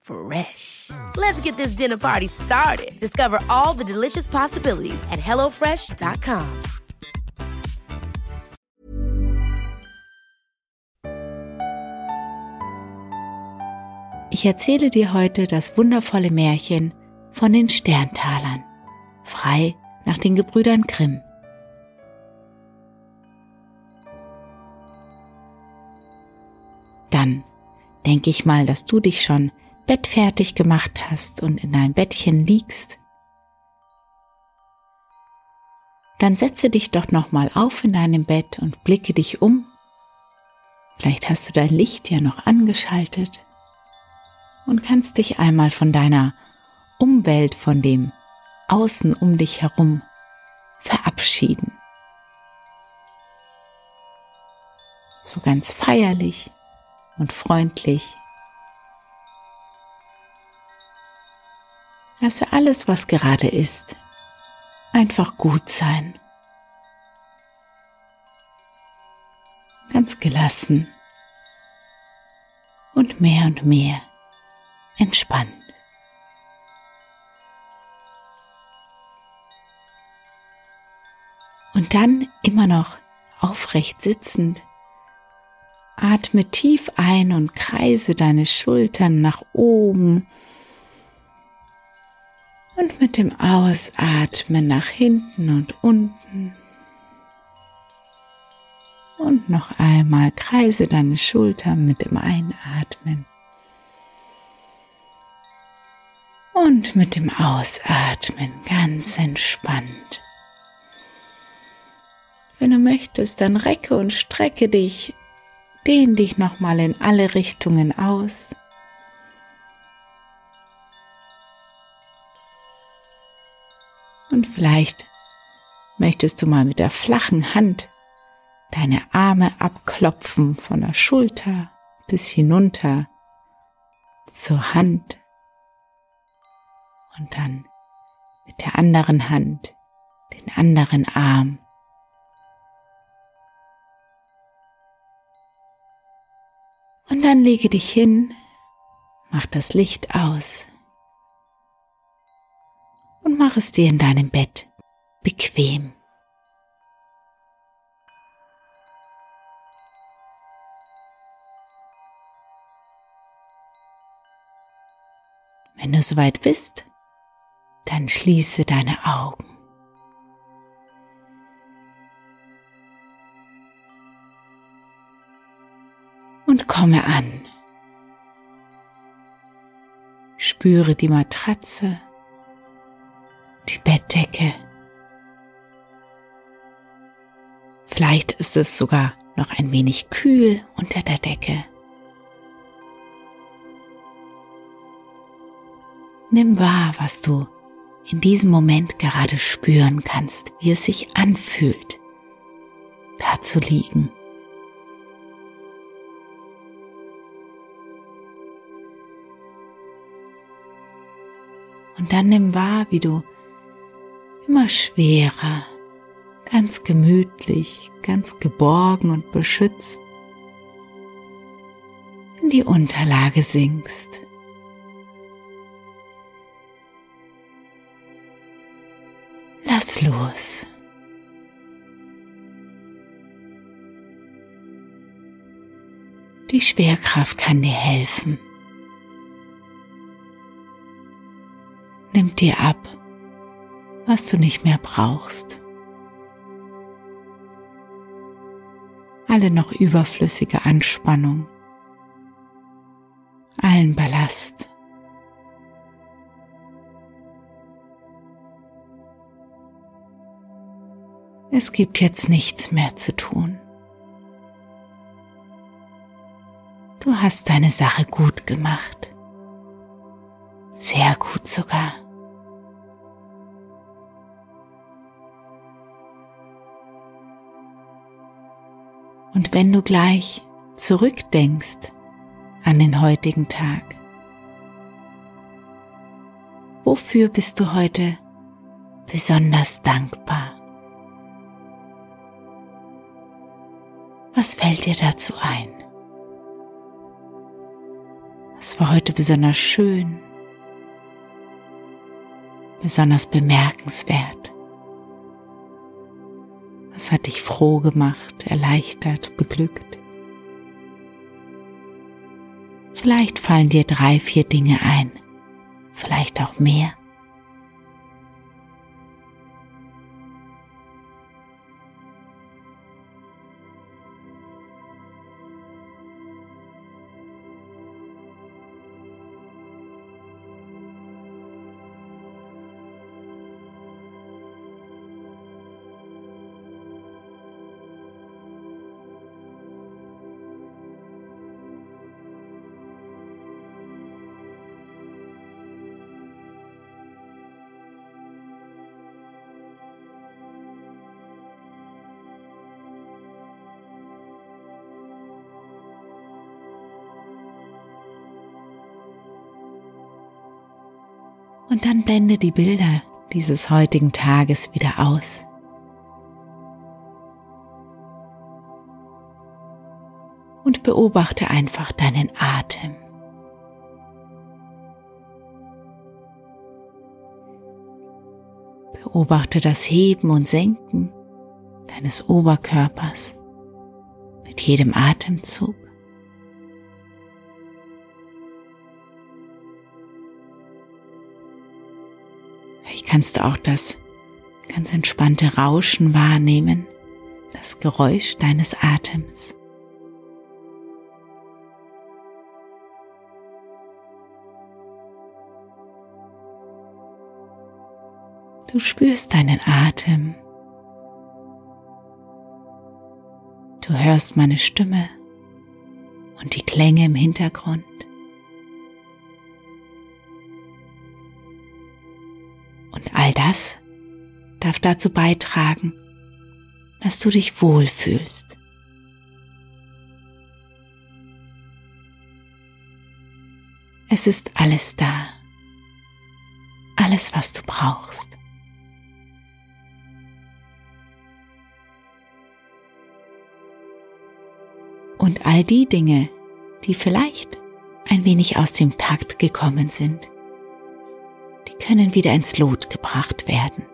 Fresh. Let's get this dinner party started. Discover all the delicious possibilities at hellofresh.com. Ich erzähle dir heute das wundervolle Märchen von den Sterntalern, frei nach den Gebrüdern Grimm. Dann denke ich mal, dass du dich schon bettfertig gemacht hast und in deinem Bettchen liegst. Dann setze dich doch noch mal auf in deinem Bett und blicke dich um. Vielleicht hast du dein Licht ja noch angeschaltet und kannst dich einmal von deiner Umwelt, von dem Außen um dich herum verabschieden. So ganz feierlich und freundlich. Lasse alles, was gerade ist, einfach gut sein. Ganz gelassen und mehr und mehr entspannt. Und dann immer noch aufrecht sitzend, atme tief ein und kreise deine Schultern nach oben und mit dem Ausatmen nach hinten und unten. Und noch einmal kreise deine Schultern mit dem Einatmen und mit dem Ausatmen ganz entspannt. Wenn du möchtest, dann recke und strecke dich, dehn dich nochmal in alle Richtungen aus. Und vielleicht möchtest du mal mit der flachen Hand deine Arme abklopfen von der Schulter bis hinunter zur Hand und dann mit der anderen Hand den anderen Arm. Und dann lege dich hin, mach das Licht aus und mach es dir in deinem Bett bequem. Wenn du soweit bist, dann schließe deine Augen. Und komme an. Spüre die Matratze, Bettdecke. Vielleicht ist es sogar noch ein wenig kühl unter der Decke. Nimm wahr, was du in diesem Moment gerade spüren kannst, wie es sich anfühlt, da zu liegen. Und dann nimm wahr, wie du immer schwerer, ganz gemütlich, ganz geborgen und beschützt in die Unterlage sinkst. Lass los. Die Schwerkraft kann dir helfen. Nimmt dir ab, was du nicht mehr brauchst. alle noch überflüssige Anspannung, allen Ballast. Es gibt jetzt nichts mehr zu tun. Du hast deine Sache gut gemacht. Sehr gut sogar. Und wenn du gleich zurückdenkst an den heutigen Tag, wofür bist du heute besonders dankbar? Was fällt dir dazu ein? Was war heute besonders schön, besonders bemerkenswert? Hat dich froh gemacht, erleichtert, beglückt? Vielleicht fallen dir drei, vier Dinge ein, vielleicht auch mehr. Und dann blende die Bilder dieses heutigen Tages wieder aus. Und beobachte einfach deinen Atem. Beobachte das Heben und Senken deines Oberkörpers mit jedem Atemzug. Kannst du auch das ganz entspannte Rauschen wahrnehmen, das Geräusch deines Atems. Du spürst deinen Atem. Du hörst meine Stimme und die Klänge im Hintergrund. Das darf dazu beitragen, dass du dich wohlfühlst. Es ist alles da, alles, was du brauchst. Und all die Dinge, die vielleicht ein wenig aus dem Takt gekommen sind, können wieder ins Lot gebracht werden.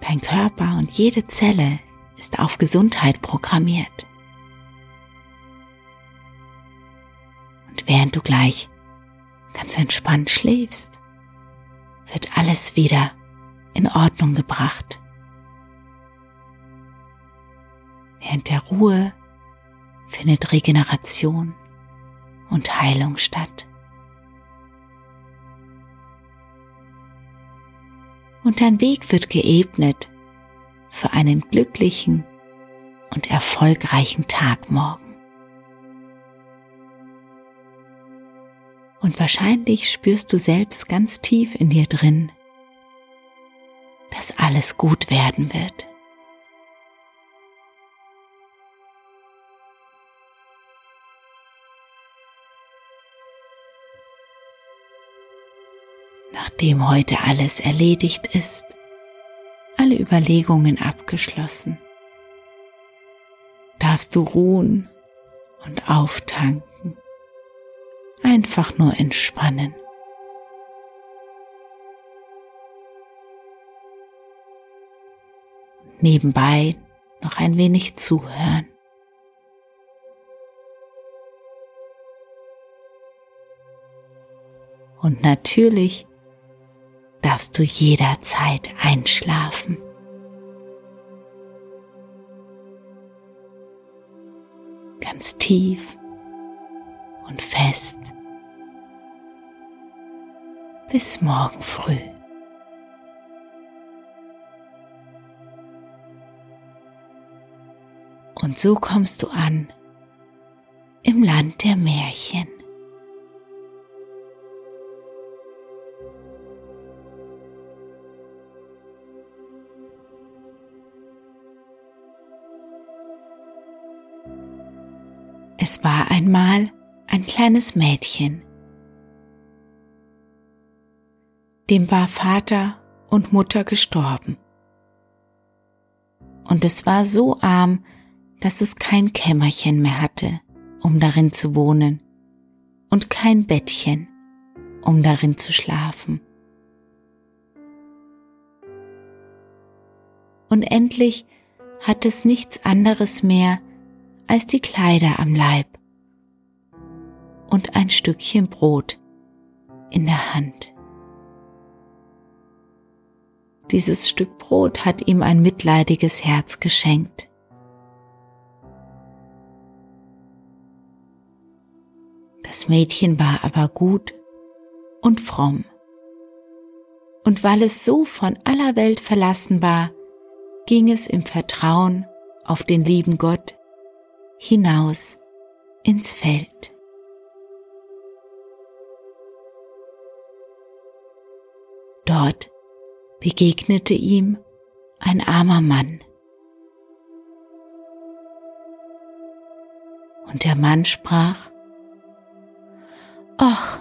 Dein Körper und jede Zelle ist auf Gesundheit programmiert. Und während du gleich ganz entspannt schläfst, wird alles wieder in Ordnung gebracht. Während der Ruhe findet Regeneration und Heilung statt. Und dein Weg wird geebnet für einen glücklichen und erfolgreichen Tag morgen. Und wahrscheinlich spürst du selbst ganz tief in dir drin, dass alles gut werden wird. Nachdem heute alles erledigt ist, alle Überlegungen abgeschlossen, darfst du ruhen und auftanken, einfach nur entspannen. Nebenbei noch ein wenig zuhören. Und natürlich darfst du jederzeit einschlafen. Ganz tief und fest bis morgen früh. Und so kommst du an im Land der Märchen. Es war einmal ein kleines Mädchen. Dem war Vater und Mutter gestorben. Und es war so arm, dass es kein Kämmerchen mehr hatte, um darin zu wohnen, und kein Bettchen, um darin zu schlafen. Und endlich hat es nichts anderes mehr als die Kleider am Leib und ein Stückchen Brot in der Hand. Dieses Stück Brot hat ihm ein mitleidiges Herz geschenkt. Das Mädchen war aber gut und fromm. Und weil es so von aller Welt verlassen war, ging es im Vertrauen auf den lieben Gott hinaus ins Feld. Dort begegnete ihm ein armer Mann. Und der Mann sprach, Ach,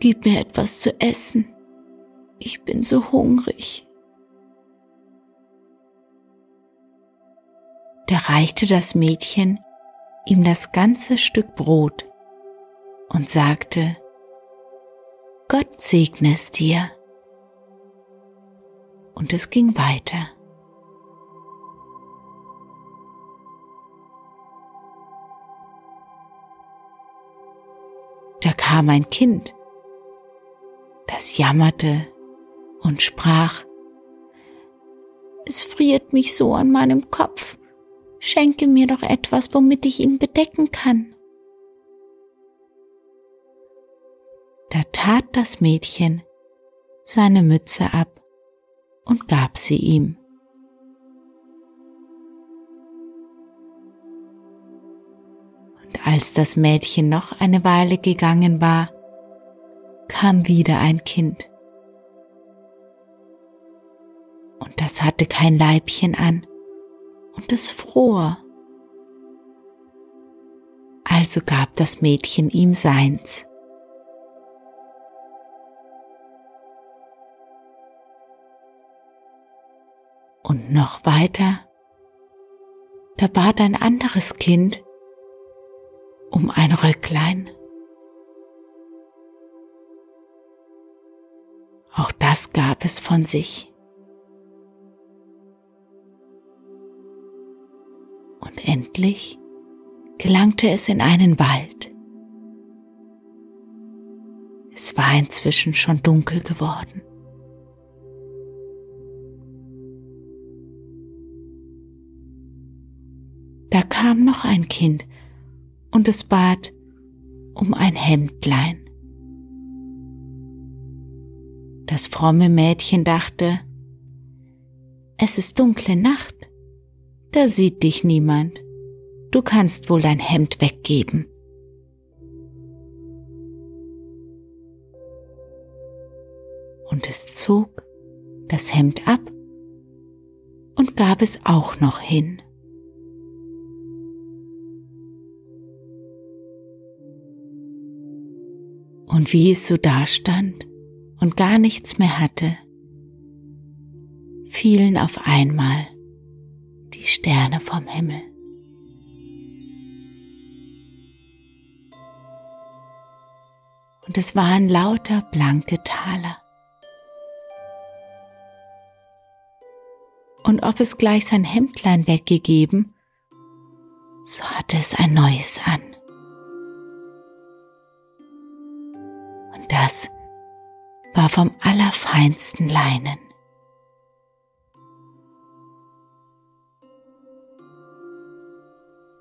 gib mir etwas zu essen, ich bin so hungrig. Da reichte das Mädchen ihm das ganze Stück Brot und sagte, Gott segne es dir. Und es ging weiter. Da kam ein Kind, das jammerte und sprach, es friert mich so an meinem Kopf schenke mir doch etwas, womit ich ihn bedecken kann. Da tat das Mädchen seine Mütze ab und gab sie ihm. Und als das Mädchen noch eine Weile gegangen war, kam wieder ein Kind. Und das hatte kein Leibchen an, und es fror. Also gab das Mädchen ihm seins. Und noch weiter, da bat ein anderes Kind um ein Röcklein. Auch das gab es von sich. Endlich gelangte es in einen Wald. Es war inzwischen schon dunkel geworden. Da kam noch ein Kind und es bat um ein Hemdlein. Das fromme Mädchen dachte, es ist dunkle Nacht da sieht dich niemand. Du kannst wohl dein Hemd weggeben. Und es zog das Hemd ab und gab es auch noch hin. Und wie es so dastand und gar nichts mehr hatte, fielen auf einmal die Sterne vom Himmel. Und es waren lauter blanke Taler. Und ob es gleich sein Hemdlein weggegeben, so hatte es ein neues an. Und das war vom allerfeinsten Leinen.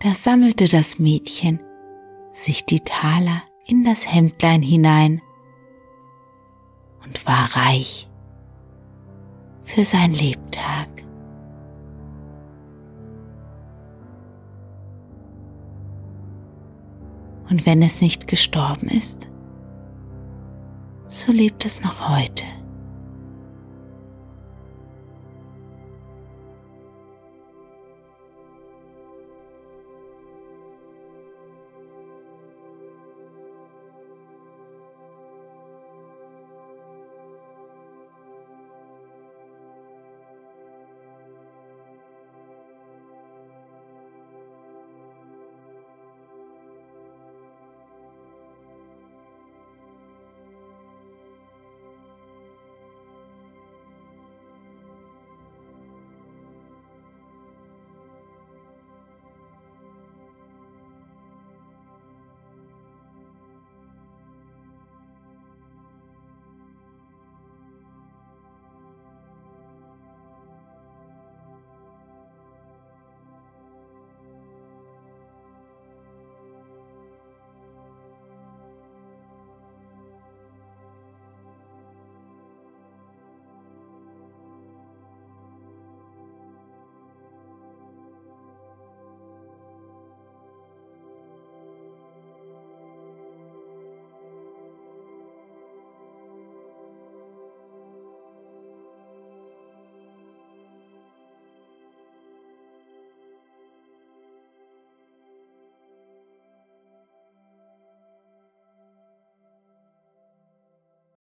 Da sammelte das Mädchen sich die Taler in das Hemdlein hinein und war reich für sein Lebtag. Und wenn es nicht gestorben ist, so lebt es noch heute.